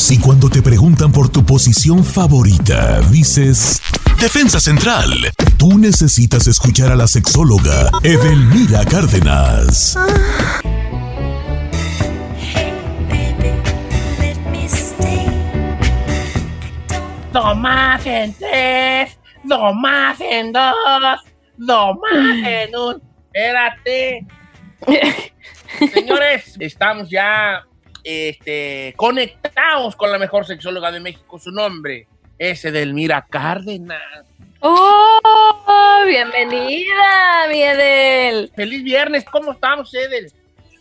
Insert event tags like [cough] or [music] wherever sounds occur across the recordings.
Si cuando te preguntan por tu posición favorita, dices Defensa Central, tú necesitas escuchar a la sexóloga Edelmira Cárdenas. dos más en tres, dos más en dos, dos más en un. Espérate. [laughs] Señores, estamos ya este, conectados con la mejor sexóloga de México. Su nombre es Edelmira Cárdenas. ¡Oh! Bienvenida, mi Edel. Feliz viernes, ¿cómo estamos, Edel?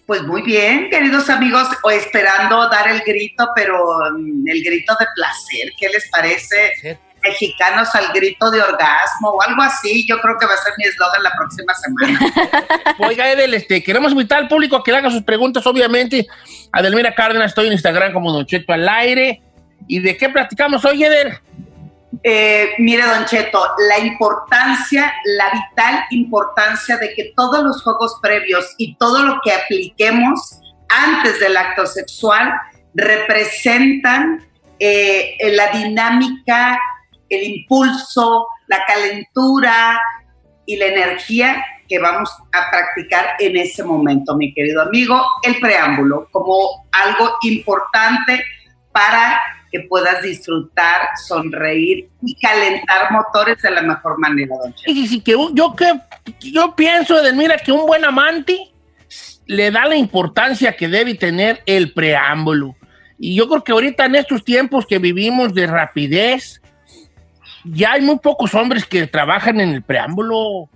Pues muy bien, queridos amigos, o esperando dar el grito, pero mm, el grito de placer, ¿qué les parece? Mexicanos al grito de orgasmo o algo así, yo creo que va a ser mi eslogan la próxima semana. [laughs] Oiga, Edel, este, queremos invitar al público a que le haga sus preguntas, obviamente. Adelmira Cárdenas, estoy en Instagram como Don Cheto al aire. ¿Y de qué platicamos hoy, Edel? Eh, mire, Don Cheto, la importancia, la vital importancia de que todos los juegos previos y todo lo que apliquemos antes del acto sexual representan eh, la dinámica, el impulso, la calentura y la energía que vamos a practicar en ese momento, mi querido amigo, el preámbulo como algo importante para que puedas disfrutar, sonreír y calentar motores de la mejor manera, don Y sí, que yo, que, yo pienso, mira que un buen amante le da la importancia que debe tener el preámbulo. Y yo creo que ahorita en estos tiempos que vivimos de rapidez, ya hay muy pocos hombres que trabajan en el preámbulo.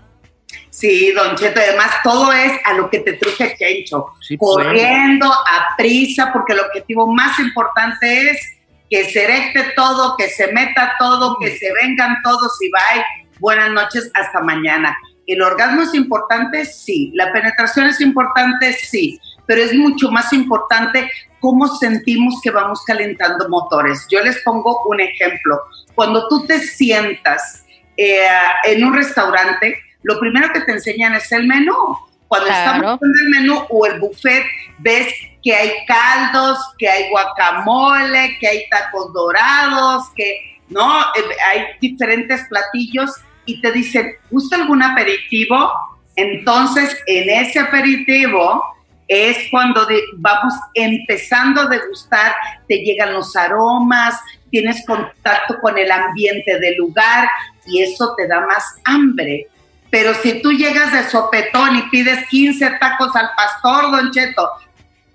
Sí, Don Cheto, además todo es a lo que te truje Kencho, sí, pues. corriendo a prisa, porque el objetivo más importante es que se erecte todo, que se meta todo, que se vengan todos y bye. Buenas noches, hasta mañana. ¿El orgasmo es importante? Sí. ¿La penetración es importante? Sí. Pero es mucho más importante cómo sentimos que vamos calentando motores. Yo les pongo un ejemplo. Cuando tú te sientas eh, en un restaurante, lo primero que te enseñan es el menú. Cuando estamos en el menú o el buffet, ves que hay caldos, que hay guacamole, que hay tacos dorados, que no, eh, hay diferentes platillos y te dicen, ¿gusta algún aperitivo? Entonces, en ese aperitivo es cuando vamos empezando a degustar, te llegan los aromas, tienes contacto con el ambiente del lugar y eso te da más hambre. Pero si tú llegas de sopetón y pides 15 tacos al pastor, don Cheto,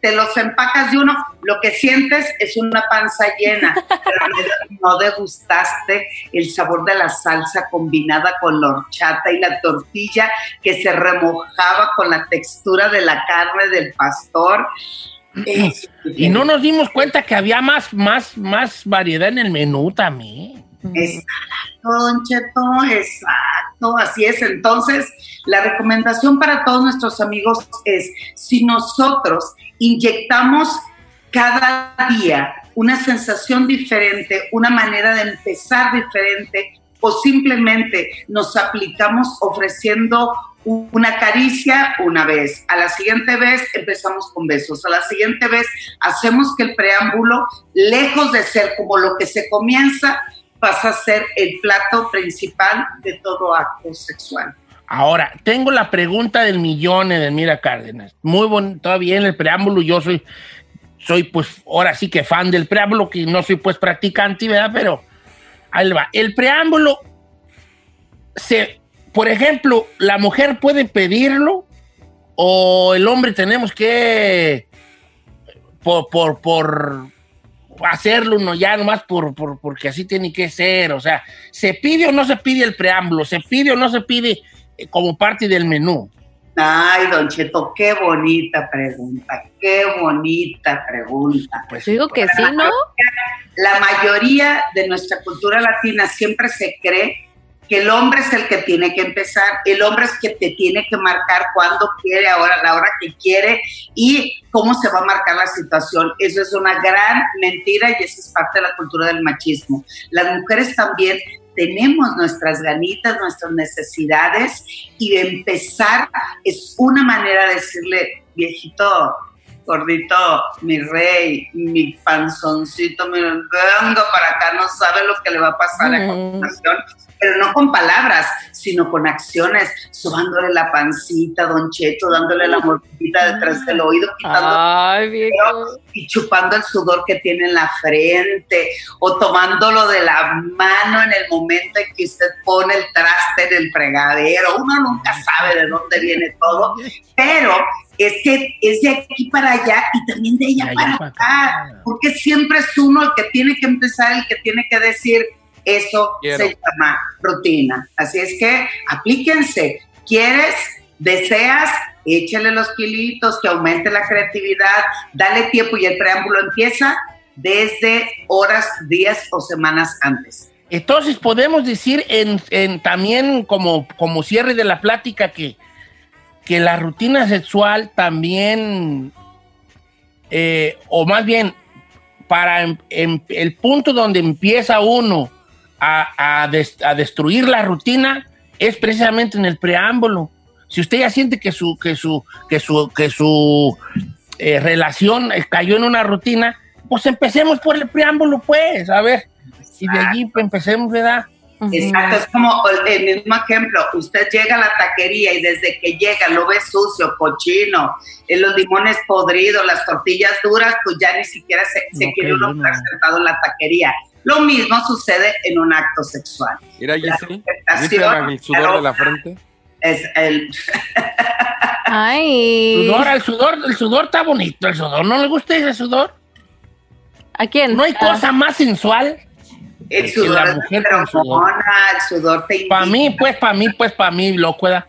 te los empacas de uno, lo que sientes es una panza llena, [laughs] pero no degustaste el sabor de la salsa combinada con la horchata y la tortilla que se remojaba con la textura de la carne del pastor. y no nos dimos cuenta que había más, más, más variedad en el menú también. Exacto, Don Cheto, exacto, así es. Entonces, la recomendación para todos nuestros amigos es, si nosotros inyectamos cada día una sensación diferente, una manera de empezar diferente, o simplemente nos aplicamos ofreciendo una caricia una vez, a la siguiente vez empezamos con besos, a la siguiente vez hacemos que el preámbulo, lejos de ser como lo que se comienza, pasa a ser el plato principal de todo acto sexual. Ahora, tengo la pregunta del millón de Mira Cárdenas. Muy bonito, todavía en el preámbulo yo soy soy pues ahora sí que fan del preámbulo, que no soy pues practicante, ¿verdad? Pero ahí va. El preámbulo, se, por ejemplo, la mujer puede pedirlo o el hombre tenemos que por, por, por hacerlo no ya nomás por, por, porque así tiene que ser. O sea, ¿se pide o no se pide el preámbulo? ¿Se pide o no se pide como parte del menú? Ay, Don Cheto, qué bonita pregunta, qué bonita pregunta. Pues digo que sí, ¿no? La mayoría de nuestra cultura latina siempre se cree que el hombre es el que tiene que empezar, el hombre es que te tiene que marcar cuando quiere, ahora la hora que quiere y cómo se va a marcar la situación. Eso es una gran mentira y eso es parte de la cultura del machismo. Las mujeres también tenemos nuestras ganitas, nuestras necesidades y empezar es una manera de decirle, viejito, gordito, mi rey, mi panzoncito, mi vengo para acá, no sabe lo que le va a pasar a continuación pero no con palabras, sino con acciones, sobándole la pancita, don Cheto, dándole la mordida detrás del oído, y chupando el sudor que tiene en la frente, o tomándolo de la mano en el momento en que usted pone el traste en el fregadero. Uno nunca sabe de dónde viene todo, pero es que es de aquí para allá y también de allá, para acá, porque siempre es uno el que tiene que empezar, el que tiene que decir, eso se llama rutina. Así es que aplíquense. ¿Quieres? ¿Deseas? Échale los kilitos, que aumente la creatividad, dale tiempo y el preámbulo empieza desde horas, días o semanas antes. Entonces podemos decir en, también como, como cierre de la plática que, que la rutina sexual también, eh, o más bien, para el punto donde empieza uno a, destruir la rutina es precisamente en el preámbulo. Si usted ya siente que su, que su, que su, que su eh, relación cayó en una rutina, pues empecemos por el preámbulo, pues, a ver. Y de allí pues, empecemos, ¿verdad? Exacto, es como el mismo ejemplo, usted llega a la taquería y desde que llega lo ve sucio, cochino, eh, los limones podridos, las tortillas duras, pues ya ni siquiera se, quiere uno estar sentado en la taquería. Lo mismo sucede en un acto sexual. Mira, Giselle, el sudor de la frente? Es el... [laughs] Ay. Sudor, el sudor, el sudor está bonito, el sudor. ¿No le gusta ese sudor? ¿A quién? No hay ah. cosa más sensual. El sudor la mujer el sudor te Para mí, pues, para mí, pues, para mí, locueda.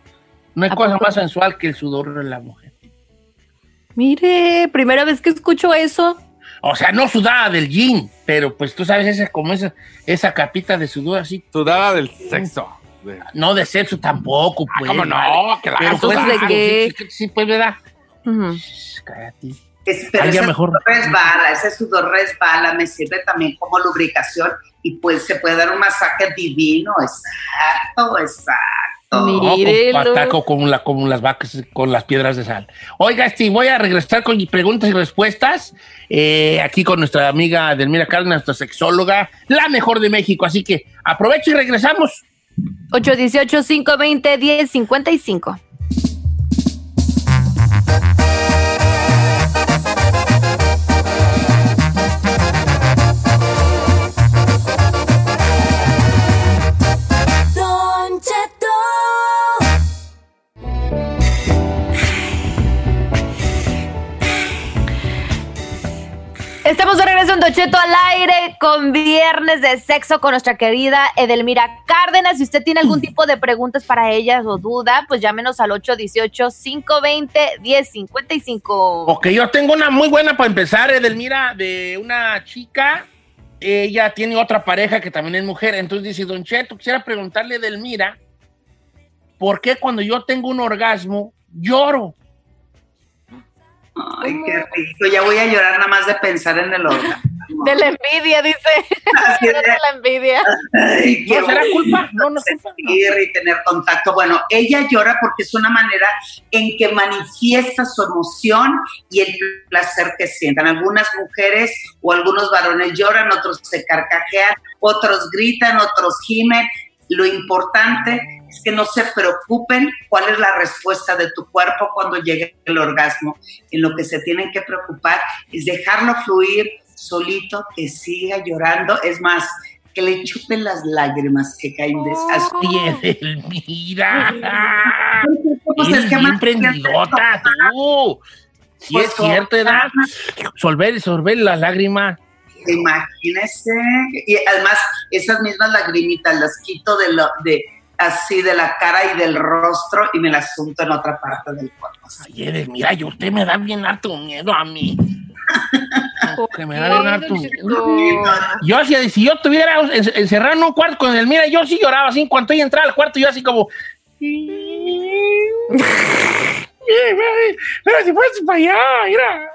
No hay cosa más sensual que el sudor de la mujer. Mire, primera vez que escucho eso. O sea, no sudaba del jean, pero pues tú sabes, esa, como esa, esa capita de sudor así. Sudaba del sexo. No de sexo tampoco, ah, pues. ¿Cómo no? Que la pero pues, de qué? Sí, pues, ¿verdad? Cállate. Pero ese mejor. sudor resbala, ese sudor resbala, me sirve también como lubricación y pues se puede dar un masaje divino, exacto, exacto. Ataco con, la, con las vacas, con las piedras de sal. Oiga, este, voy a regresar con preguntas y respuestas. Eh, aquí con nuestra amiga Delmira Cárdenas, nuestra sexóloga, la mejor de México. Así que aprovecho y regresamos. 818-520-1055. En Docheto al aire con viernes de sexo con nuestra querida Edelmira Cárdenas. Si usted tiene algún tipo de preguntas para ellas o duda, pues llámenos al 818-520-1055. Ok, yo tengo una muy buena para empezar, Edelmira, de una chica. Ella tiene otra pareja que también es mujer. Entonces dice, Don Cheto, quisiera preguntarle a Edelmira, ¿por qué cuando yo tengo un orgasmo lloro? Ay, qué rico. Ya voy a llorar nada más de pensar en el órgano. [laughs] De la envidia, dice. Así [laughs] de la envidia. Ay, ¿No será culpa? No, no y tener contacto. Bueno, ella llora porque es una manera en que manifiesta su emoción y el placer que sientan. Algunas mujeres o algunos varones lloran, otros se carcajean, otros gritan, otros gimen. Lo importante es que no se preocupen cuál es la respuesta de tu cuerpo cuando llegue el orgasmo. En lo que se tienen que preocupar es dejarlo fluir solito, que siga llorando. Es más, que le chupen las lágrimas que caen de esas pies. Mira. Eres bien prendidota, tú. Si es cierto, ¿verdad? Solver, sorber las lágrimas. Imagínese. Y además, esas mismas lagrimitas las quito de, lo, de así de la cara y del rostro y me las asunto en otra parte del cuerpo. Ay, mira, yo usted me da bien harto miedo a mí. [laughs] que me da bien harto Yo si, si yo estuviera encerrado en un cuarto con el mira, yo sí lloraba así. En cuanto yo entraba al cuarto, yo así como... Mira, si fueras para allá, mira.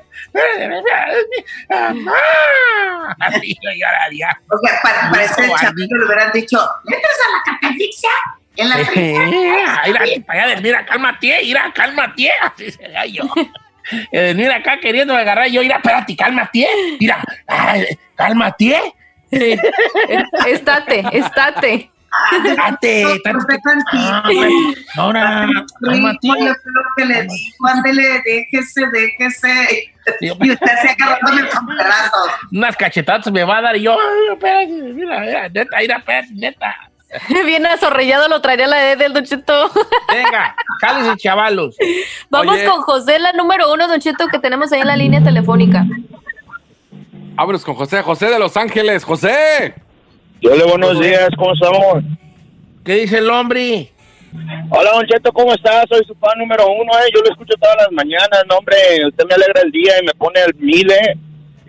Así [laughs] yo lloraría. O sea, para, para ese chavito le hubieran dicho, ¿entras a la catafixia? En la mira, cálmate, mira, cálmate. Así sería yo. Mira acá queriendo agarrar yo, mira, espérate, cálmate, mira, cálmate. [laughs] estate, estate. Estate, Ahora, cálmate. lo que le digo, ándele, déjese, déjese. Y usted se agarrando el brazos. Unas cachetadas me va a dar y yo, espérate, mira, mira, neta, mira, espérate, neta. [laughs] Bien azorrellado lo traería la E del Don Cheto. [laughs] Venga, cállese, chavalos. Vamos con José, la número uno, Don Cheto, que tenemos ahí en la línea telefónica. Vámonos con José, José de Los Ángeles, José. Hola, buenos días, ¿cómo estamos? ¿Qué dice el hombre? Hola, Don Cheto, ¿cómo estás? Soy su fan número uno, eh. Yo lo escucho todas las mañanas, no, hombre. Usted me alegra el día y me pone al mil, eh.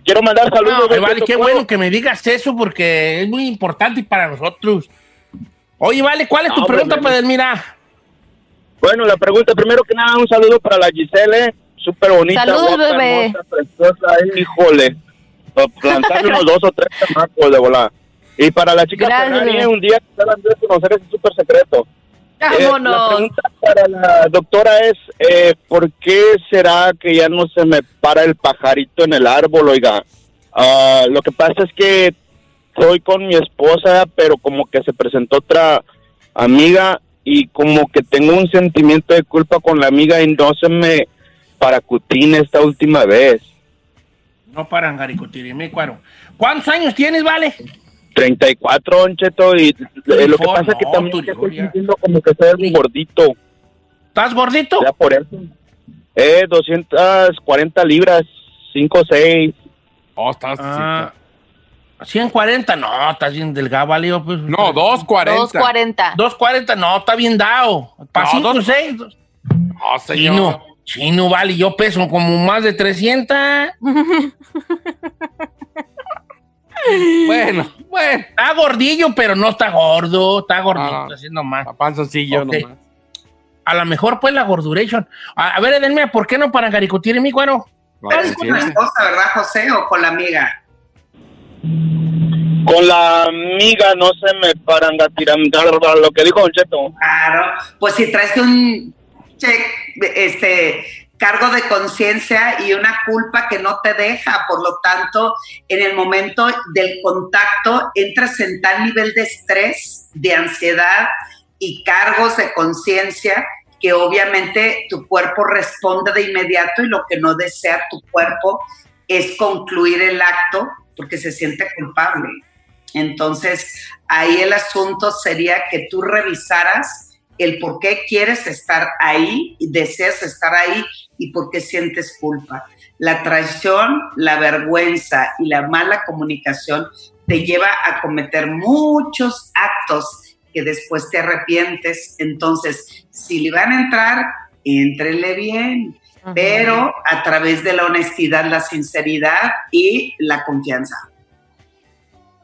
Quiero mandar saludos. vale, qué bueno que me digas eso porque es muy importante para nosotros. Oye, vale, ¿cuál es tu pregunta, para Edelmira? Bueno, la pregunta, primero que nada, un saludo para la Gisele, súper bonita. Saludos, bebé. preciosa, eh, híjole. Plantarle unos dos o tres chamacos de volar. Y para la chica Ferrari, un día que de conocer ese súper secreto. Vámonos. Eh, la pregunta para la doctora es, eh, ¿por qué será que ya no se me para el pajarito en el árbol, oiga? Uh, lo que pasa es que estoy con mi esposa, pero como que se presentó otra amiga y como que tengo un sentimiento de culpa con la amiga y no se me paracutine esta última vez. No paran me cuaro. ¿Cuántos años tienes, vale? 34, Oncheto, y eh, lo que pasa es que también estoy sintiendo como que estoy gordito. ¿Estás gordito? Ya por eso. Eh, 240 libras, 5 6. Oh, estás... Ah. 140, no, estás bien delgado, vale. Pues, no, 240. 240. 240, no, está bien dado. Para 5, 6. No, señor. Chino, chino, vale, yo peso como más de 300. [laughs] bueno, bueno. Está gordillo, pero no está gordo. Está gordito, así nomás. Panzoncillo okay. nomás. A lo mejor, pues, la gorduration. A, ver, Edelmia, ¿por qué no para garicutir en mi cuero? ¿Es con la esposa, verdad, José, o con la amiga? Con la amiga no se me paran a tirar lo que dijo Don Cheto. Claro, pues si traes un este cargo de conciencia y una culpa que no te deja, por lo tanto, en el momento del contacto entras en tal nivel de estrés, de ansiedad y cargos de conciencia que obviamente tu cuerpo responde de inmediato y lo que no desea tu cuerpo es concluir el acto porque se siente culpable. Entonces, ahí el asunto sería que tú revisaras el por qué quieres estar ahí, deseas estar ahí y por qué sientes culpa. La traición, la vergüenza y la mala comunicación te lleva a cometer muchos actos que después te arrepientes. Entonces, si le van a entrar, entrele bien, pero a través de la honestidad, la sinceridad y la confianza.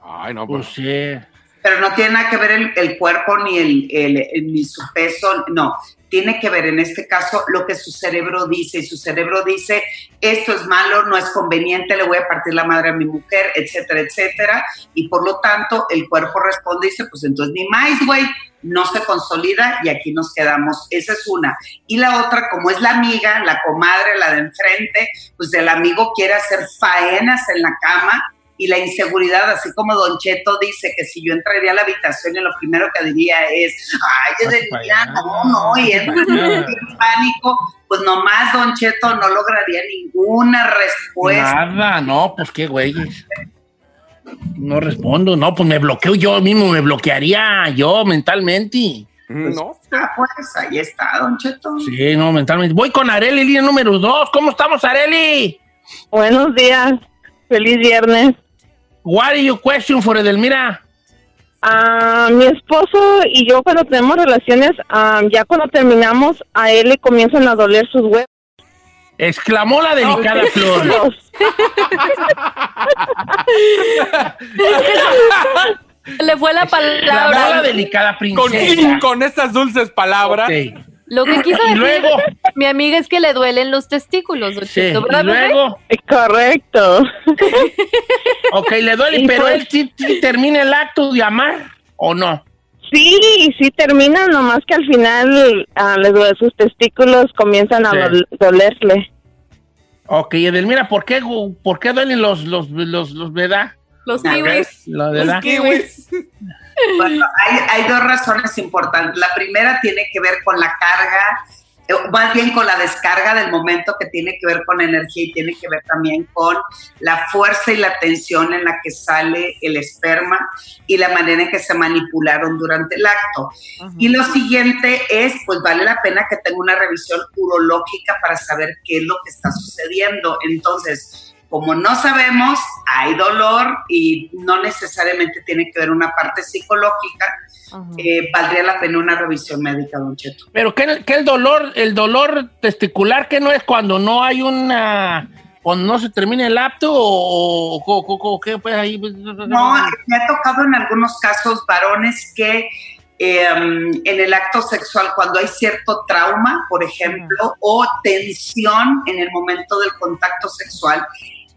Ay, no, pues sí. Pero no tiene nada que ver el, cuerpo ni, el, ni su peso, no. Tiene que ver en este caso lo que su cerebro dice. Y su cerebro dice, esto es malo, no es conveniente, le voy a partir la madre a mi mujer, etcétera, etcétera. Y por lo tanto, el cuerpo responde y dice, pues entonces ni más, güey, no se consolida y aquí nos quedamos. Esa es una. Y la otra, como es la amiga, la comadre, la de enfrente, pues el amigo quiere hacer faenas en la cama y la inseguridad, así como Don Cheto dice que si yo entraría a la habitación y lo primero que diría es, ay, es de no, no, y entra [laughs] en pánico, pues nomás Don Cheto no lograría ninguna respuesta. Nada, no, pues qué güeyes. No respondo, no, pues me bloqueo yo mismo, me bloquearía yo mentalmente. Pues, no. Ah, pues ahí está, Don Cheto. Sí, no, mentalmente. Voy con Areli, línea número dos. ¿Cómo estamos, Areli? Buenos días. Feliz viernes. What are your question for Edelmira? Ah, mi esposo y yo cuando tenemos relaciones, ah, ya cuando terminamos, a él le comienzan a doler sus huevos. Exclamó la delicada flor. [laughs] Le fue la palabra. La delicada princesa. Con, [laughs] con estas dulces palabras. Lo que quiso decir luego, mi amiga es que le duelen los testículos, sí, y luego. Correcto. ok, le duele, pero pues él sí, termina el acto de amar, ¿o no? Sí, sí termina, nomás que al final uh, duele sus testículos comienzan a dolerle. Ok, Edelmira, ¿por qué, por qué duelen los, los, los, los, ¿verdad? Los kiwis. Los kiwis. Bueno, hay, hay, dos razones importantes. La primera tiene que ver con la carga, más bien con la descarga del momento que tiene que ver con energía y tiene que ver también con la fuerza y la tensión en la que sale el esperma y la manera en que se manipularon durante el acto. Y lo siguiente es, pues vale la pena que tenga una revisión urológica para saber qué es lo que está sucediendo. Entonces, como no sabemos, hay dolor y no necesariamente tiene que ver una parte psicológica, eh, valdría la pena una revisión médica, don Cheto. Pero ¿qué, el dolor, el dolor testicular, que no es cuando no hay una, cuando no se termina el apto o, qué pues ahí? No, me ha tocado en algunos casos varones que em, en el acto sexual, cuando hay cierto trauma, por ejemplo, o tensión en el momento del contacto sexual,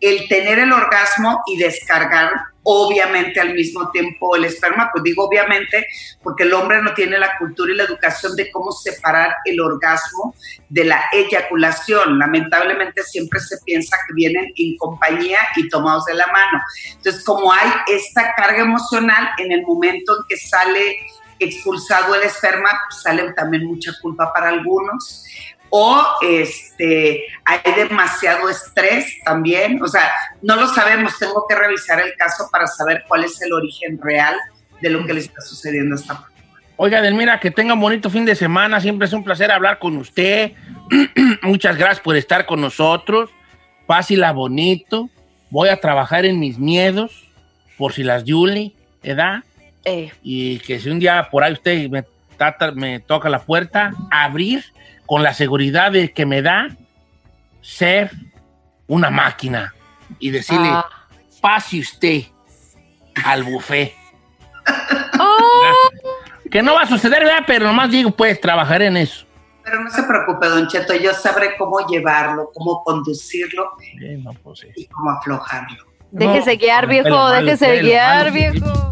el tener el orgasmo y descargar obviamente al mismo tiempo el esperma, pues digo obviamente porque el hombre no tiene la cultura y la educación de cómo separar el orgasmo de la eyaculación. Lamentablemente siempre se piensa que vienen en compañía y tomados de la mano. Entonces, como hay esta carga emocional en el momento en que sale expulsado el esperma, pues sale también mucha culpa para algunos o este, hay demasiado estrés también. O sea, no lo sabemos, tengo que revisar el caso para saber cuál es el origen real de lo que le está sucediendo a esta persona. Oiga, Delmira, que tenga un bonito fin de semana. Siempre es un placer hablar con usted. [clears throat] Muchas gracias por estar con nosotros. Fácil bonito. Voy a trabajar en mis miedos, por si las Julie, ¿edad? Eh. Y que si un día por ahí usted me, me toca la puerta, abrir con la seguridad de que me da ser una máquina y decirle, ah. pase usted al buffet. Oh. Que no va a suceder, ¿verdad? Pero nomás digo, pues, trabajaré en eso. Pero no se preocupe, don Cheto, yo sabré cómo llevarlo, cómo conducirlo pues, y cómo aflojarlo. Déjese guiar, viejo, déjese guiar, viejo.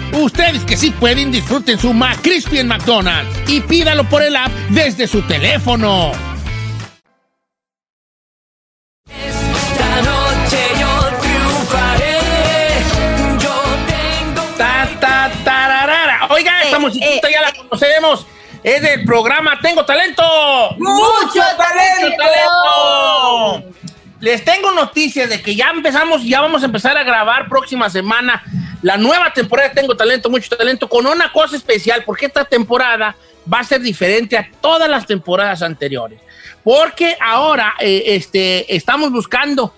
Ustedes que sí pueden, disfruten su McCrispy en McDonald's y pídalo por el app desde su teléfono. Esta noche yo triunfaré. Yo tengo. Ta, ta, tararara. Oiga, esta musiquita ya la conocemos. Es del programa Tengo Talento. ¡Mucho talento! talento! Les tengo noticias de que ya empezamos, ya vamos a empezar a grabar próxima semana la nueva temporada Tengo Talento, Mucho Talento, con una cosa especial, porque esta temporada va a ser diferente a todas las temporadas anteriores. Porque ahora eh, este, estamos buscando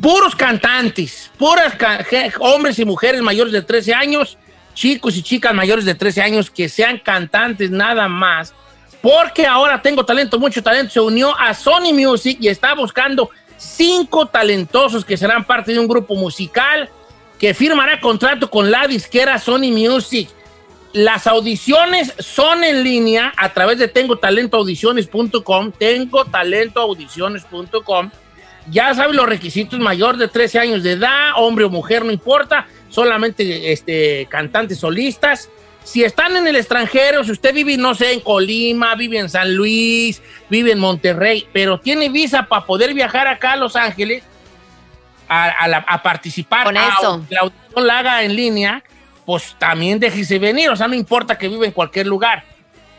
puros cantantes, puras ca- je- hombres y mujeres mayores de 13 años, chicos y chicas mayores de 13 años que sean cantantes nada más. Porque ahora tengo talento, mucho talento. Se unió a Sony Music y está buscando cinco talentosos que serán parte de un grupo musical que firmará contrato con la disquera Sony Music. Las audiciones son en línea a través de tengotalentoaudiciones.com, tengotalentoaudiciones.com. Ya saben los requisitos, mayor de 13 años de edad, hombre o mujer, no importa, solamente este, cantantes solistas. Si están en el extranjero, si usted vive, no sé, en Colima, vive en San Luis, vive en Monterrey, pero tiene visa para poder viajar acá a Los Ángeles a, a la- a participar, Con a- eso. la audición la haga en línea, pues también déjese venir, o sea, no importa que viva en cualquier lugar.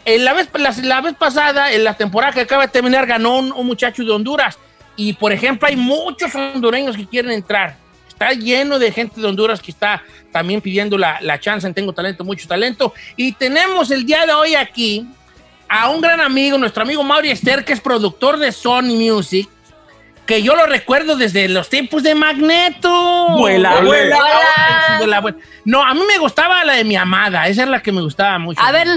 En la, vez, la, la vez pasada, en la temporada que acaba de terminar, ganó un, un muchacho de Honduras. Y, por ejemplo, hay muchos hondureños que quieren entrar. Está lleno de gente de Honduras que está también pidiendo la, la chance en Tengo Talento, Mucho Talento. Y tenemos el día de hoy aquí a un gran amigo, nuestro amigo Mauri Esther, que es productor de Sony Music, que yo lo recuerdo desde los tiempos de Magneto. Vuela, vuela. Vuela, vuela. No, a mí me gustaba la de mi amada, esa es la que me gustaba mucho. A ver,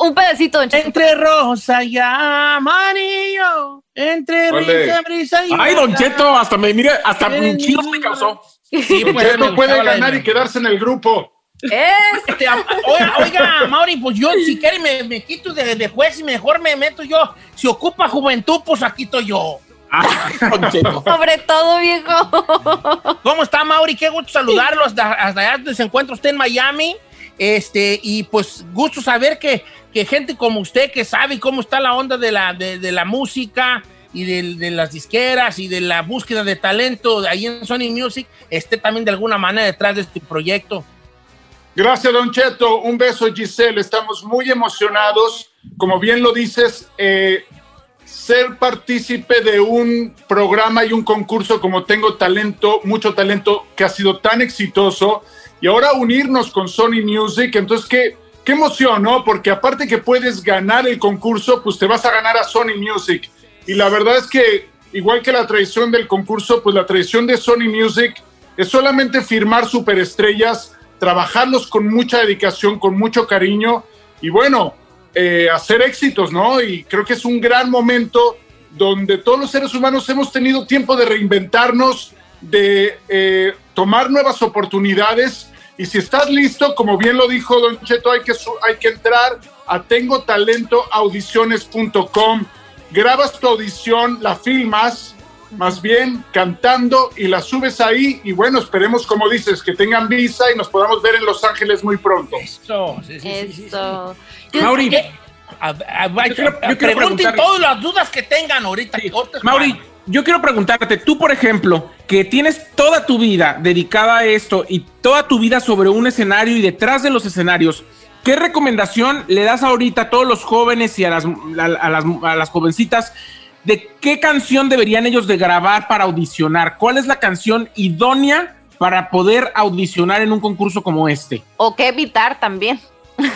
un pedacito, don Cheto. Entre rosa y amarillo, entre brisa, brisa y... Ay, Don. Cheto, hasta me, mire, hasta chillos me causó. Sí, pues, Cheto puede ganar y quedarse en el grupo. Este, am- oiga, oiga, Mauri, pues yo si quiere me, me quito de, de juez y mejor me meto yo. Si ocupa juventud, pues aquí estoy yo. [laughs] Sobre todo, viejo. ¿Cómo está, Mauri? Qué gusto saludarlo hasta, hasta allá donde se encuentra usted en Miami. Este, y pues gusto saber que, que gente como usted que sabe cómo está la onda de la, de, de la música y de, de las disqueras y de la búsqueda de talento de ahí en Sony Music esté también de alguna manera detrás de este proyecto. Gracias, Don Cheto. Un beso, Giselle. Estamos muy emocionados. Como bien lo dices, eh, ser partícipe de un programa y un concurso como Tengo Talento, mucho talento, que ha sido tan exitoso, y ahora unirnos con Sony Music. Entonces, qué, qué emoción, ¿no? Porque aparte que puedes ganar el concurso, pues te vas a ganar a Sony Music. Y la verdad es que, igual que la tradición del concurso, pues la tradición de Sony Music es solamente firmar superestrellas, trabajarlos con mucha dedicación, con mucho cariño y bueno, eh, hacer éxitos, ¿no? Y creo que es un gran momento donde todos los seres humanos hemos tenido tiempo de reinventarnos, de eh, tomar nuevas oportunidades. Y si estás listo, como bien lo dijo Don Cheto, hay que, hay que entrar a tengotalentoaudiciones.com. Grabas tu audición, la filmas, más bien cantando y la subes ahí. Y bueno, esperemos, como dices, que tengan visa y nos podamos ver en Los Ángeles muy pronto. Eso, sí, sí, sí, sí, sí. Eso. Mauri, pregunten todas las dudas que tengan ahorita. es Mauri, yo quiero preguntarte, tú por ejemplo, que tienes toda tu vida dedicada a esto y toda tu vida sobre un escenario y detrás de los escenarios, ¿qué recomendación le das ahorita a todos los jóvenes y a las, a, a las, a las jovencitas de qué canción deberían ellos de grabar para audicionar? ¿Cuál es la canción idónea para poder audicionar en un concurso como este? O qué evitar también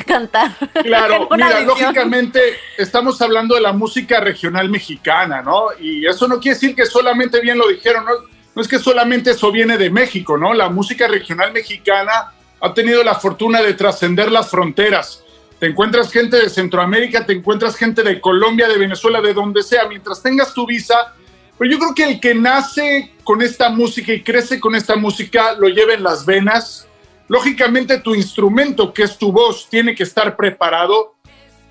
cantar. Claro, [laughs] mira, lógicamente estamos hablando de la música regional mexicana, ¿no? Y eso no quiere decir que solamente bien lo dijeron, ¿no? No es que solamente eso viene de México, ¿no? La música regional mexicana ha tenido la fortuna de trascender las fronteras. Te encuentras gente de Centroamérica, te encuentras gente de Colombia, de Venezuela, de donde sea, mientras tengas tu visa. Pero yo creo que el que nace con esta música y crece con esta música lo lleva en las venas. Lógicamente tu instrumento, que es tu voz, tiene que estar preparado.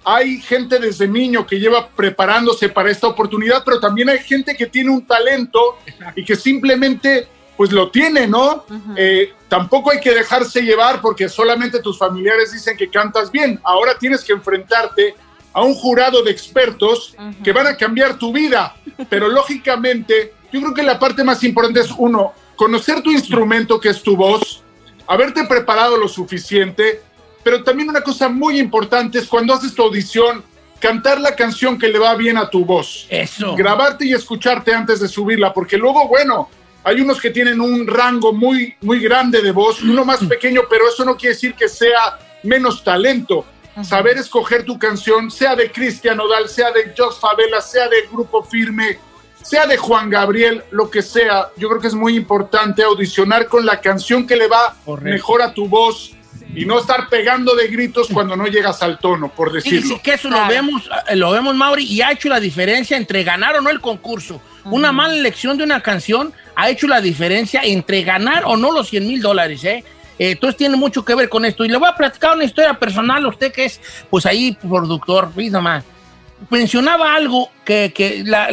Hay gente desde niño que lleva preparándose para esta oportunidad, pero también hay gente que tiene un talento y que simplemente pues lo tiene, ¿no? Eh, tampoco hay que dejarse llevar porque solamente tus familiares dicen que cantas bien. Ahora tienes que enfrentarte a un jurado de expertos que van a cambiar tu vida. Pero lógicamente, yo creo que la parte más importante es, uno, conocer tu instrumento, que es tu voz, haberte preparado lo suficiente, pero también una cosa muy importante es cuando haces tu audición, cantar la canción que le va bien a tu voz. Eso. Grabarte y escucharte antes de subirla, porque luego, bueno, hay unos que tienen un rango muy, muy grande de voz, uno más pequeño, pero eso no quiere decir que sea menos talento. Saber escoger tu canción, sea de Cristian Odal, sea de Jos Favela, sea de Grupo Firme, sea de Juan Gabriel, lo que sea, yo creo que es muy importante audicionar con la canción que le va mejor a tu voz y no estar pegando de gritos cuando no llegas al tono, por decirlo. Fíjese que eso lo vemos, eh, lo vemos, Mauri, y ha hecho la diferencia entre ganar o no el concurso. Una mala elección de una canción ha hecho la diferencia entre ganar o no los 100 mil dólares, ¿eh? Eh, Entonces tiene mucho que ver con esto. Y le voy a platicar una historia personal a usted que es, pues ahí, productor, pues nomás. Mencionaba algo que, que la,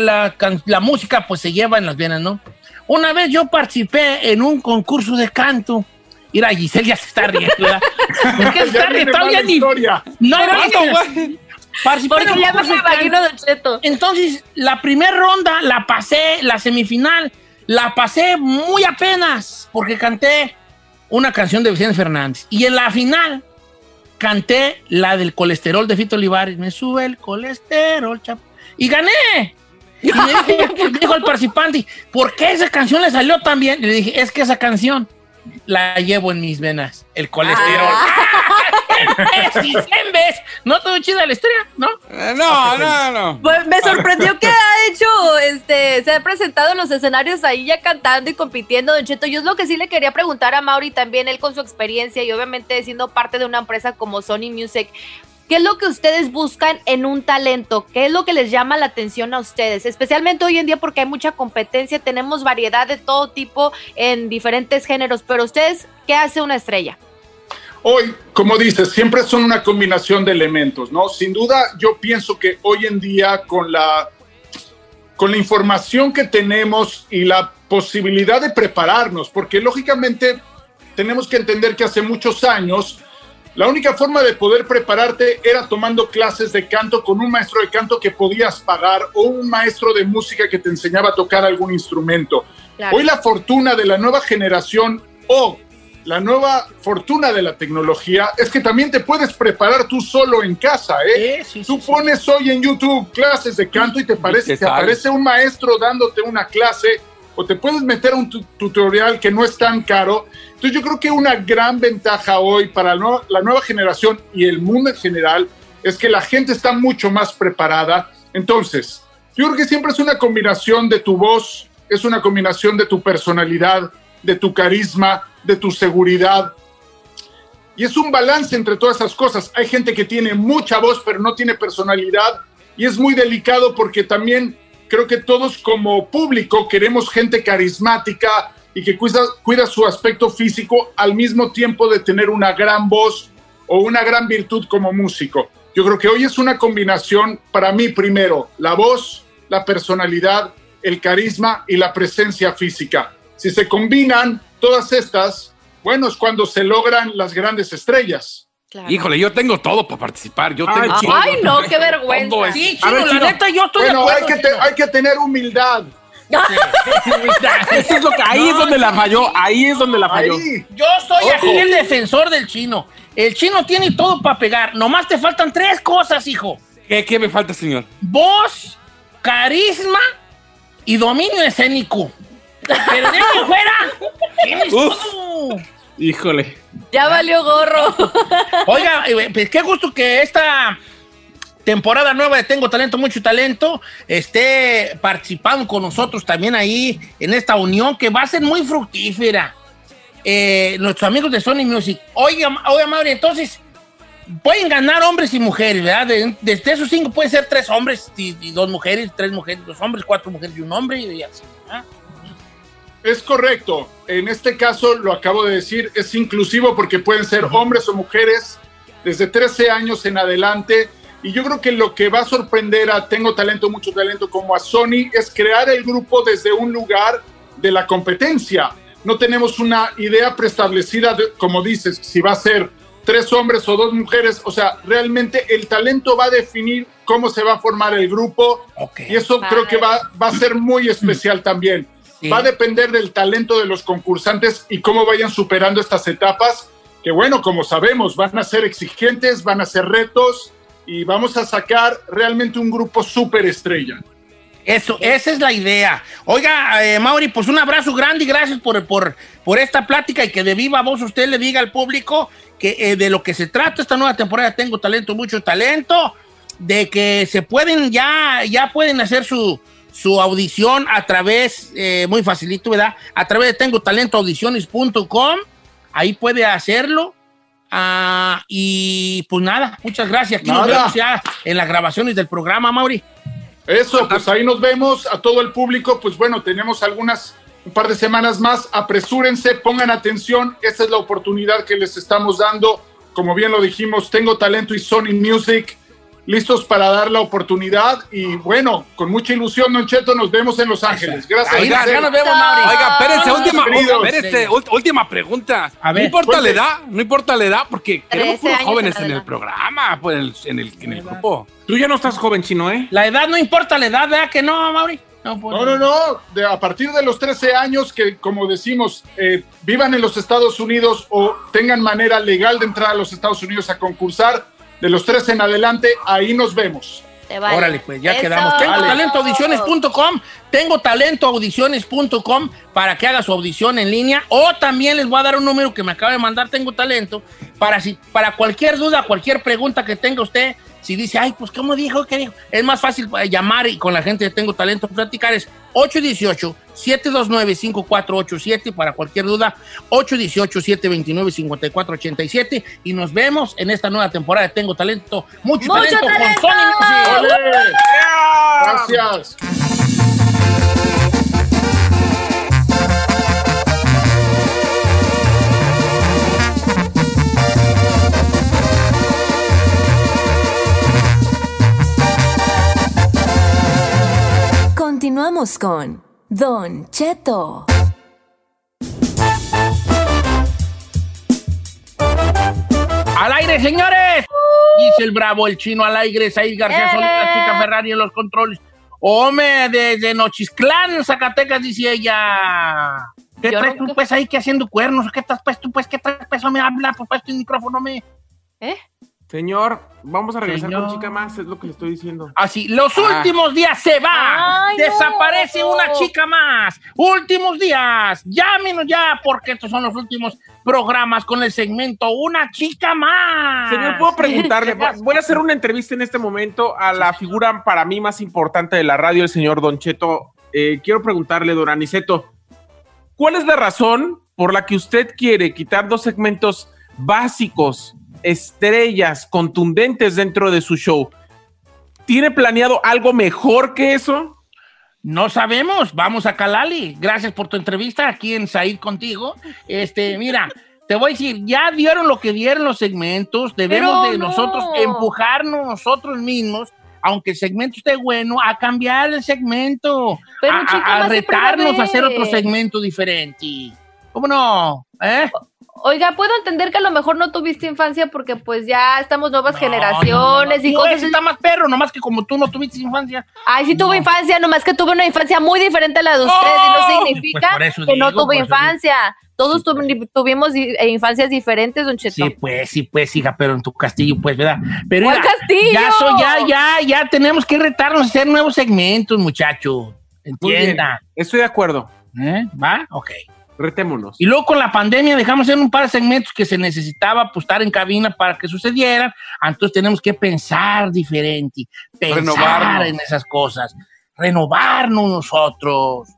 la música pues se lleva en las venas, ¿no? Una vez yo participé en un concurso de canto. Mira, Giselle ya se está riendo, ¿verdad? [laughs] ¿Por qué se está riendo? ni- historia. No, no, ¿Cuándo, no. Participé en Porque un ya. Entonces, la primera ronda la pasé, la semifinal, la pasé muy apenas, porque canté una canción de Vicente Fernández. Y en la final, canté la del colesterol de Fito Olivares. Me sube el colesterol, chap. Y gané. Y me dijo, [laughs] me dijo el participante, ¿por qué esa canción le salió tan bien? Y le dije, es que esa canción la llevo en mis venas, el colesterol. [laughs] ¡Imbécil, imbécil! ¿No todo chida la historia? ¿No? No, no, no. Pues me sorprendió que [laughs] ha hecho, este, se ha presentado en los escenarios ahí ya cantando y compitiendo, Don Cheto. Yo es lo que sí le quería preguntar a Mauri también, él con su experiencia y obviamente siendo parte de una empresa como Sony Music. ¿Qué es lo que ustedes buscan en un talento? ¿Qué es lo que les llama la atención a ustedes? Especialmente hoy en día porque hay mucha competencia, tenemos variedad de todo tipo en diferentes géneros, pero ustedes, ¿qué hace una estrella? Hoy, como dices, siempre son una combinación de elementos, ¿no? Sin duda, yo pienso que hoy en día con la con la información que tenemos y la posibilidad de prepararnos, porque lógicamente tenemos que entender que hace muchos años la única forma de poder prepararte era tomando clases de canto con un maestro de canto que podías pagar o un maestro de música que te enseñaba a tocar algún instrumento. Claro. Hoy la fortuna de la nueva generación o la nueva fortuna de la tecnología es que también te puedes preparar tú solo en casa, ¿eh? tú pones hoy en YouTube clases de canto y te parece te aparece un maestro dándote una clase o te puedes meter a un tu- tutorial que no es tan caro. Entonces yo creo que una gran ventaja hoy para la nueva generación y el mundo en general es que la gente está mucho más preparada. Entonces, yo creo que siempre es una combinación de tu voz, es una combinación de tu personalidad, de tu carisma, de tu seguridad. Y es un balance entre todas esas cosas. Hay gente que tiene mucha voz pero no tiene personalidad y es muy delicado porque también creo que todos como público queremos gente carismática y que cuida, cuida su aspecto físico al mismo tiempo de tener una gran voz o una gran virtud como músico. Yo creo que hoy es una combinación para mí primero, la voz, la personalidad, el carisma y la presencia física. Si se combinan todas estas, bueno, es cuando se logran las grandes estrellas. Híjole, yo tengo todo para participar. Yo Ay, tengo chino. todo. Ay, no, qué vergüenza. Sí, A ver, chino, la chino. neta, yo estoy bueno, de acuerdo. hay que, te- chino. hay que tener humildad. Eso es lo que, ahí es donde la falló, ahí es donde la falló. Ahí. Yo soy Ojo. aquí el defensor del chino. El chino tiene todo para pegar. Nomás te faltan tres cosas, hijo. ¿Qué, qué me falta, señor? Voz, carisma y dominio escénico. Pero de fuera, tienes Uf. todo. Híjole. Ya valió gorro. Oiga, eh, pues qué gusto que esta temporada nueva de Tengo Talento, Mucho Talento esté participando con nosotros también ahí en esta unión que va a ser muy fructífera. Eh, nuestros amigos de Sony Music. Oiga, oiga, Mauri, entonces pueden ganar hombres y mujeres, ¿verdad? De, de esos cinco pueden ser tres hombres y, y dos mujeres, tres mujeres, dos hombres, cuatro mujeres y un hombre y así. ¿verdad? Es correcto. En este caso, lo acabo de decir, es inclusivo porque pueden ser hombres o mujeres desde 13 años en adelante. Y yo creo que lo que va a sorprender a Tengo Talento, Mucho Talento como a Sony es crear el grupo desde un lugar de la competencia. No tenemos una idea preestablecida, de- como dices, si va a ser tres hombres o dos mujeres. O sea, realmente el talento va a definir cómo se va a formar el grupo. Y eso creo que va, va a ser muy especial también. Sí. Va a depender del talento de los concursantes y cómo vayan superando estas etapas, que bueno, como sabemos, van a ser exigentes, van a ser retos y vamos a sacar realmente un grupo súper estrella. Eso, esa es la idea. Oiga, eh, Mauri, pues un abrazo grande y gracias por, por, por esta plática y que de viva voz usted le diga al público que eh, de lo que se trata esta nueva temporada Tengo Talento, Mucho Talento, de que se pueden ya, ya pueden hacer su, su audición a través, eh, muy facilito, ¿verdad? A través de tengo talento audiciones.com, ahí puede hacerlo. Ah, y pues nada, muchas gracias. Aquí nos vemos ya en las grabaciones del programa, Mauri. Eso, pues ahí nos vemos a todo el público. Pues bueno, tenemos algunas, un par de semanas más. Apresúrense, pongan atención. Esta es la oportunidad que les estamos dando. Como bien lo dijimos, tengo talento y Sony Music listos para dar la oportunidad. Y bueno, con mucha ilusión, Don Cheto, nos vemos en Los Ángeles. Gracias. Ahí nos vemos, Mauri. Oiga, espérense, última, espérense, última pregunta. A ver, no importa la edad, no importa la edad, porque queremos 13 puros jóvenes en el programa, pues, en el, en el, en el grupo. Tú ya no estás joven, chino, ¿eh? La edad no importa, la edad, ¿verdad que no, Mauri? No, pues, No, no, no. De, a partir de los 13 años que, como decimos, eh, vivan en los Estados Unidos o tengan manera legal de entrar a los Estados Unidos a concursar, de los 13 en adelante, ahí nos vemos. Te vale. Órale, pues ya Eso. quedamos. Tengo talentoaudiciones.com, tengo talentoaudiciones.com para que haga su audición en línea. O también les voy a dar un número que me acaba de mandar Tengo Talento para, si, para cualquier duda, cualquier pregunta que tenga usted. Si dice, ay, pues, ¿cómo dijo? ¿Qué dijo? Es más fácil eh, llamar y con la gente de Tengo Talento platicar. Es 818-729-5487 para cualquier duda. 818-729-5487. Y nos vemos en esta nueva temporada de Tengo Talento. Mucho, ¡Mucho talento, talento! con. ¡Ole! Gracias. Continuamos con Don Cheto. ¡Al aire, señores! Dice el bravo, el chino al aire, Said García ¡Eh! Solita, chica Ferrari en los controles. Hombre, desde Nochisclán, Zacatecas, dice ella. ¿Qué Yo traes tú, pues, ahí que haciendo cuernos? ¿Qué estás, pues, tú, pues, qué traes, pues, me habla, pues, pues, tu micrófono, me... ¿Eh? Señor, vamos a regresar Señor. con chica más, es lo que le estoy diciendo. Así, los Ah. últimos días se va. Ay, no. Desaparece una chica más. Últimos días. Llámenos ya, porque estos son los últimos programas con el segmento Una chica más. Señor, puedo preguntarle, [laughs] voy a hacer una entrevista en este momento a la figura para mí más importante de la radio, el señor Don Cheto. Eh, quiero preguntarle, don Aniceto, ¿cuál es la razón por la que usted quiere quitar dos segmentos básicos, estrellas, contundentes dentro de su show? ¿Tiene planeado algo mejor que eso? No sabemos, vamos a Calali. Gracias por tu entrevista aquí en Said contigo. Este, mira, te voy a decir, ya dieron lo que dieron los segmentos, debemos Pero de no. nosotros empujarnos nosotros mismos, aunque el segmento esté bueno, a cambiar el segmento, Pero a, chico a- retarnos a hacer otro segmento diferente. ¿Cómo no? ¿Eh? Oiga, puedo entender que a lo mejor no tuviste infancia porque pues ya estamos nuevas No, generaciones no, no, y no. cosas Ese está más perro, nomás que como tú no tuviste infancia. Ay, sí tuve infancia, nomás que tuve una infancia muy diferente a la de usted y Oh, no pues significa por eso que no digo, tuve por eso infancia. Todos tuvi- tuvimos di- eh, infancias diferentes, don Cheto. Sí, pues, sí, pues, hija, pero en tu castillo, pues, ¿verdad? Pero ¿Cuál mira, castillo? Ya, so- ya, ya, ya tenemos que retarnos a hacer nuevos segmentos, muchacho. Muy bien. Entienda. Estoy de acuerdo. ¿Eh? ¿Va? Ok. Retémonos. Y luego con la pandemia dejamos hacer un par de segmentos que se necesitaba pues, estar en cabina para que sucedieran. Entonces tenemos que pensar diferente, pensar Renovarnos. en esas cosas, renovarnos nosotros.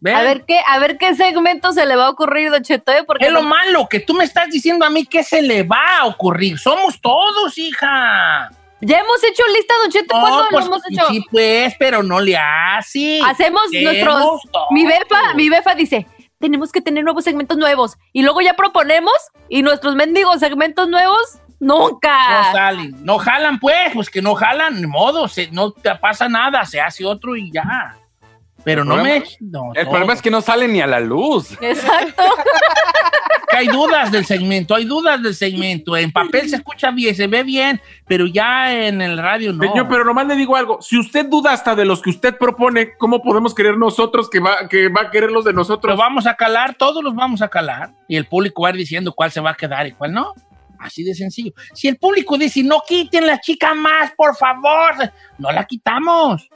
¿Ven? A ver qué, a ver qué segmento se le va a ocurrir, don Cheto, ¿eh? porque es lo no- malo que tú me estás diciendo a mí que se le va a ocurrir. Somos todos, hija. ya hemos hecho lista, don Cheto, ¿cuándo No, pues, lo hemos hecho? Sí, pues, pero no le hace. Hacemos nuestros. Todo. Mi befa, mi befa dice, tenemos que tener nuevos segmentos nuevos. Y luego ya proponemos y nuestros mendigos segmentos nuevos, nunca. No salen, no jalan, pues, pues que no jalan, ni modo, se- no te pasa nada, se hace otro y ya. Pero El no problema- me. no, El no. problema es que no sale ni a la luz. Exacto. [laughs] Hay dudas del segmento, hay dudas del segmento. En papel se escucha bien, se ve bien, pero ya en el radio no. Señor, pero nomás le digo algo. Si usted duda hasta de los que usted propone, ¿cómo podemos querer nosotros que va, que va a querer los de Los nosotros? vamos a calar, todos los vamos a calar. Y el público va a ir diciendo cuál se va a quedar y cuál no. Así de sencillo. Si el público dice, no quiten la chica más, por favor, no la quitamos.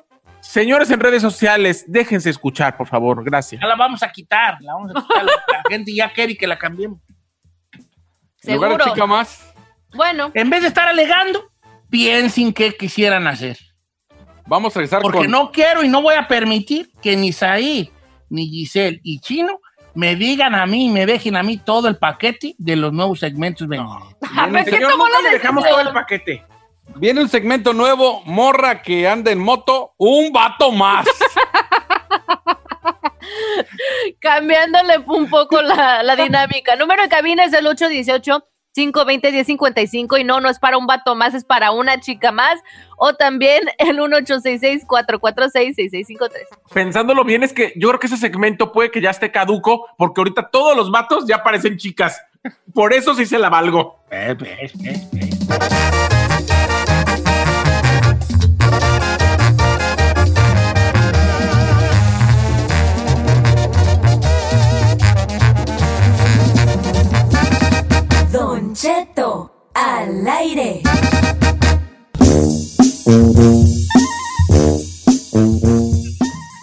Señores en redes sociales, déjense escuchar, por favor. Gracias. Ya la vamos a quitar. La vamos a quitar. [laughs] la gente ya quiere que la cambiemos. En lugar de Seguro. chica más, Bueno, En vez de estar alegando, piensen qué quisieran hacer. vamos a regresar Porque con... no quiero y no voy a permitir que ni Saí, ni Giselle y Chino me digan a mí me dejen a mí todo el paquete de los nuevos segmentos venideros. [laughs] a ver qué Señor, le dejamos todo el paquete. Viene un segmento nuevo, morra que anda en moto, un vato más. [laughs] cambiándole un poco la, la dinámica. Número de cabina es el 818-520-1055 y no, no es para un vato más, es para una chica más. O también el 1866-446-6653. Pensándolo bien, es que yo creo que ese segmento puede que ya esté caduco, porque ahorita todos los vatos ya parecen chicas. Por eso sí se la valgo. Eh, ves, ves, Cheto, al aire.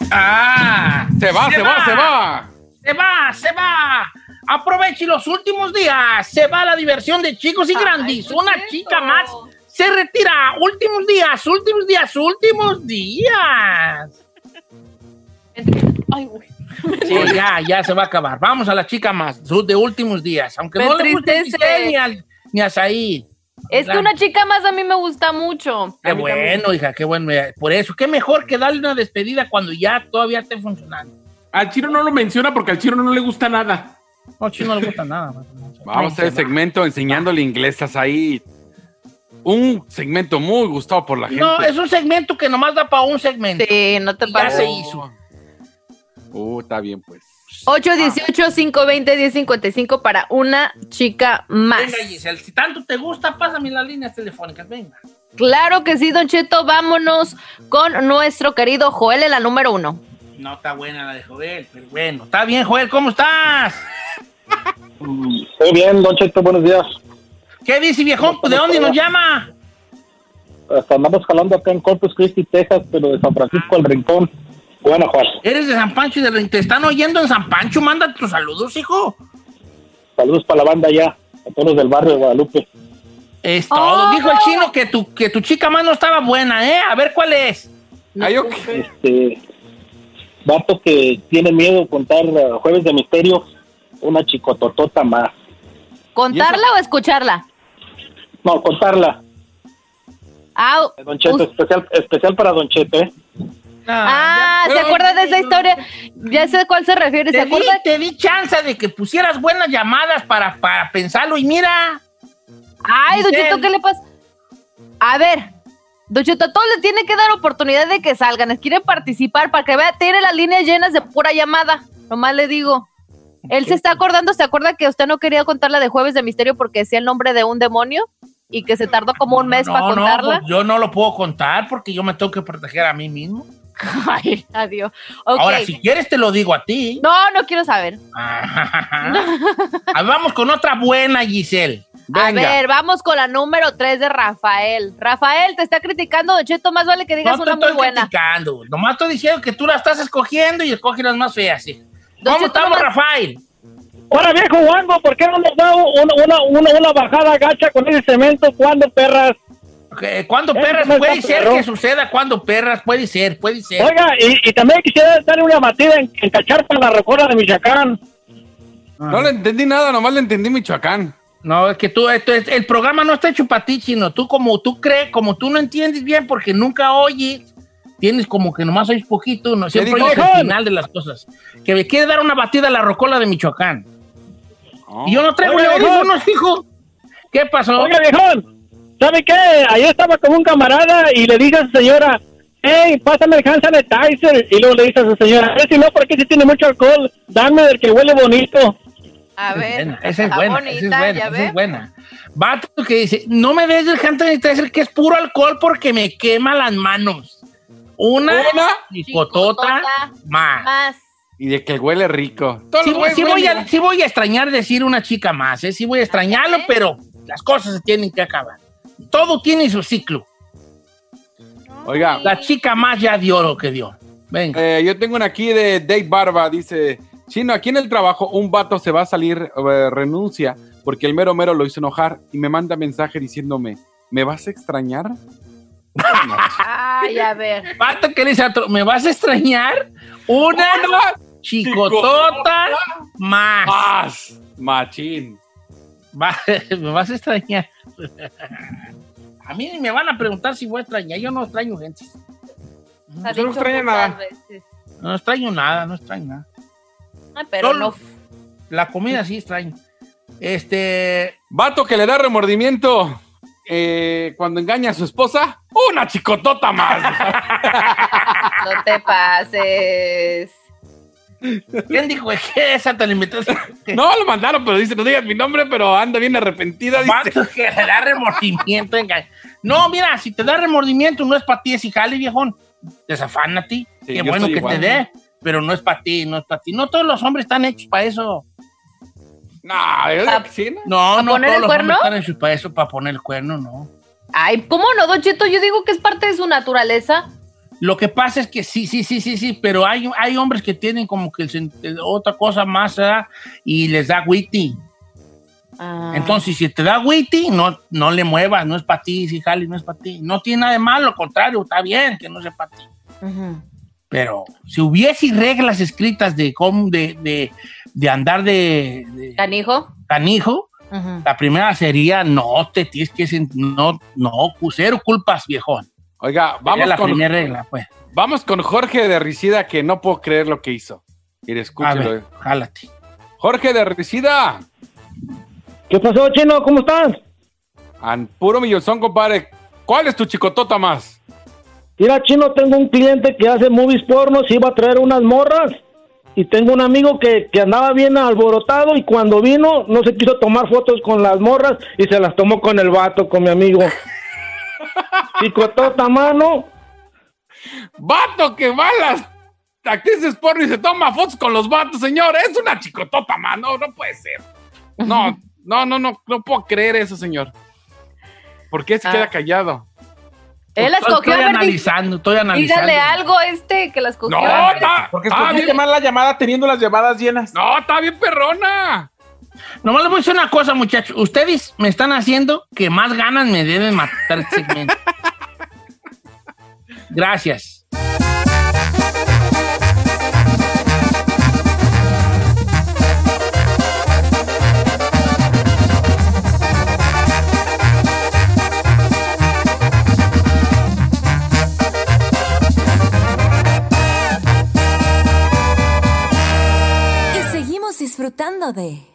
Ah, Se va, se va, se va. se va, se va. Aproveche los últimos días. Se va la diversión de chicos y grandes. Una ¿qué es chica más se retira. Últimos días, últimos días, últimos días. Ay, güey. Sí, ya, ya se va a acabar. Vamos a la chica más, de últimos días. Aunque Me no le guste entristece. a ni, al- ni a Said. Es que una chica más a mí me gusta mucho. Qué bueno, hija, qué bueno. eh, Por eso, qué mejor que darle una despedida cuando ya todavía esté funcionando. Al chino no lo menciona porque al chino no le gusta nada. No, chino no le gusta nada. Vamos a hacer el segmento enseñándole inglesas ahí. Un segmento muy gustado por la gente. No, es un segmento que nomás da para un segmento. Sí, no te Y ya se hizo. Uh, está bien, pues. 818-520-1055 para una chica más. Venga, Giselle, si tanto te gusta, pásame las líneas telefónicas, venga. Claro que sí, Don Cheto. Vámonos con nuestro querido Joel en la número uno. No está buena la de Joel, pero bueno. Está bien, Joel, ¿cómo estás? Muy bien, Don Cheto, buenos días. ¿Qué dice, viejón? ¿De dónde nos llama? Hasta andamos jalando acá en Corpus Christi, Texas, pero de San Francisco al Rincón, Guanajuato. Eres de San Pancho y de ¿Te están oyendo en San Pancho? Manda tus saludos, hijo. Saludos para la banda allá, a todos los del barrio de Guadalupe. Es todo. Dijo el chino que tu, que tu chica más no estaba buena, ¿eh? A ver cuál es. Ay, ok. Este, vato que tiene miedo de contar eh, Jueves de Misterio, una chicototota más. ¿Contarla o escucharla? No, contarla. Ah, Don Cheto, especial, especial para Don Cheto, ¿eh? Ah, ¿se acuerda de esa historia? Ya sé a cuál se refiere. ¿Se Te di, te di chance de que pusieras buenas llamadas para, para pensarlo y mira. Ay. Cheto, ¿qué le pasa? A ver, Don Cheto, a todos les tiene que dar oportunidad de que salgan. Quieren participar para que vea, tiene las líneas llenas de pura llamada. Nomás le digo. Él se está acordando, ¿se acuerda que usted no quería contar la de Jueves de Misterio porque decía el nombre de un demonio? Y que se tardó como un mes para No, no, contarla. pues yo no lo puedo contar porque yo me tengo que proteger a mí mismo. [laughs] Ay, adiós. Ahora, si quieres, te lo digo a ti. No, no quiero saber. [laughs] Ah, vamos con otra buena, Giselle. A ver, vamos con la número 3 de Rafael. Rafael, te está criticando, Don Cheto, más vale que digas No te una muy estoy buena. criticando. Nomás estoy diciendo que tú la estás escogiendo y escoges las más feas. ¿sí? ¿Cómo Cheto, estamos, nomás- Rafael? Ahora, viejo Wango, ¿por qué no nos da una, una, una, una bajada gacha con ese cemento? ¿Cuándo, perras? Eh, ¿Cuándo Ese perras? Puede ser perro. que suceda cuando perras, puede ser, puede ser. Oiga, y, y también quisiera darle una batida en, en cachar para la rocola de Michoacán. No le entendí nada, nomás le entendí Michoacán. No, es que tú, esto es- el programa no está hecho para ti, chino. Tú como tú crees, como tú no entiendes bien porque nunca oyes, tienes como que nomás oyes poquito, no siempre oyes el final de las cosas. Que me quiere dar una batida a la rocola de Michoacán. Y yo no traigo Oiga, audífonos, hijo. ¿Qué pasó? Oiga, viejón, ¿sabe qué? Ayer estaba con un camarada y le dije a su señora, hey, pásame el hand sanitizer. Y luego le dice a su señora, "Eh, si no, porque si tiene mucho alcohol, dame del que huele bonito. A ver, Buena, esa es buena, bonita, esa es buena, esa es buena. Vato que dice, no me des del hand sanitizer que es puro alcohol porque me quema las manos. Una, chicotota, Chicotota, más. Más. Y de que huele rico. Sí, voy- sí a, sí voy a extrañar decir una chica más, ¿eh? sí voy a extrañarlo, pero las cosas se tienen que acabar. Todo tiene su ciclo. Oiga, La chica más ya dio lo que dio. Venga. eh, yo tengo una aquí de Dave Barba, dice, Chino, aquí en el trabajo un vato se va a salir, eh, renuncia, porque el mero mero lo hizo enojar y me manda mensaje diciéndome, ¿me vas a extrañar? Ay, a ver. Vato que le dice a otro, ¿me vas a extrañar? Una, [laughs] chicotota más. Más, machín. Va- [laughs] me vas a extrañar. A mí me van a preguntar si voy a extrañar. Yo no extraño gente. Ha Yo no muchas nada. veces. No extraño nada, no extraño nada. Ay, pero Solo no. La comida sí extraño. Este. Vato que le da remordimiento eh, cuando engaña a su esposa, una chicotota más. [laughs] No te pases. ¿Quién dijo que esa te la invitaste? no, lo mandaron, pero dice, no digas mi nombre, pero anda bien arrepentida. Dice. Que le da remordimiento. No, mira, si te da remordimiento, no es para ti ese jale, viejón. Desafana a ti. Sí, Qué bueno que igual. te dé, pero no es para ti, no es para ti. No todos los hombres están hechos para eso. No, yo sí, ¿no? No, ¿Pa no poner todos el los cuerno? hombres están hechos para eso, para poner el cuerno, no. Ay, ¿cómo no, Don Cheto? Yo digo que es parte de su naturaleza. Lo que pasa es que sí, sí, sí, sí, sí, pero hay, hay hombres que tienen como que otra cosa más ¿verdad? y les da witty. Ah. Entonces, si te da witty, no, no le muevas, no es para ti, si jale, no es para ti. No tiene nada de malo, al contrario, está bien que no sea para ti. Pero si hubiese reglas escritas de cómo, de, de, de andar de, de Canijo. canijo, la primera sería no te tienes que no, no, cero culpas, viejón. Oiga, vamos la con, primera regla, pues. vamos con Jorge de Ricida, que no puedo creer lo que hizo. Mire, A escúchelo. ver, jálate. Jorge de Ricida, ¿Qué pasó, chino? ¿Cómo estás? an puro millonzón, compadre. ¿Cuál es tu chicotota más? Mira, chino, tengo un cliente que hace movies pornos, iba a traer unas morras. Y tengo un amigo que, que andaba bien alborotado y cuando vino no se quiso tomar fotos con las morras y se las tomó con el vato, con mi amigo. Chicotota, mano. Vato que va a las actrices porno y se toma fotos con los vatos, señor. Es una chicotota, man. No, puede ser. No, no, no, no, no puedo creer eso, señor. ¿Por qué se Ah. queda callado? Él la Estoy- escogió, Estoy analizando, estoy analizando. dígale algo a este que la escogió. No, está, Porque está bien, mal la llamada teniendo las llamadas llenas. no, está bien perrona. Nomás les voy a decir una cosa, muchachos. Ustedes me están haciendo que más ganas me deben matar este segmento. [laughs] Gracias. Y seguimos disfrutando de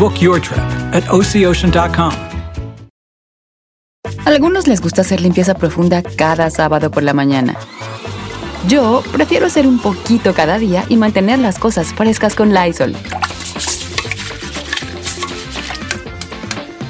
Book your trip at oceocean.com. Algunos les gusta hacer limpieza profunda cada sábado por la mañana. Yo prefiero hacer un poquito cada día y mantener las cosas frescas con Lysol.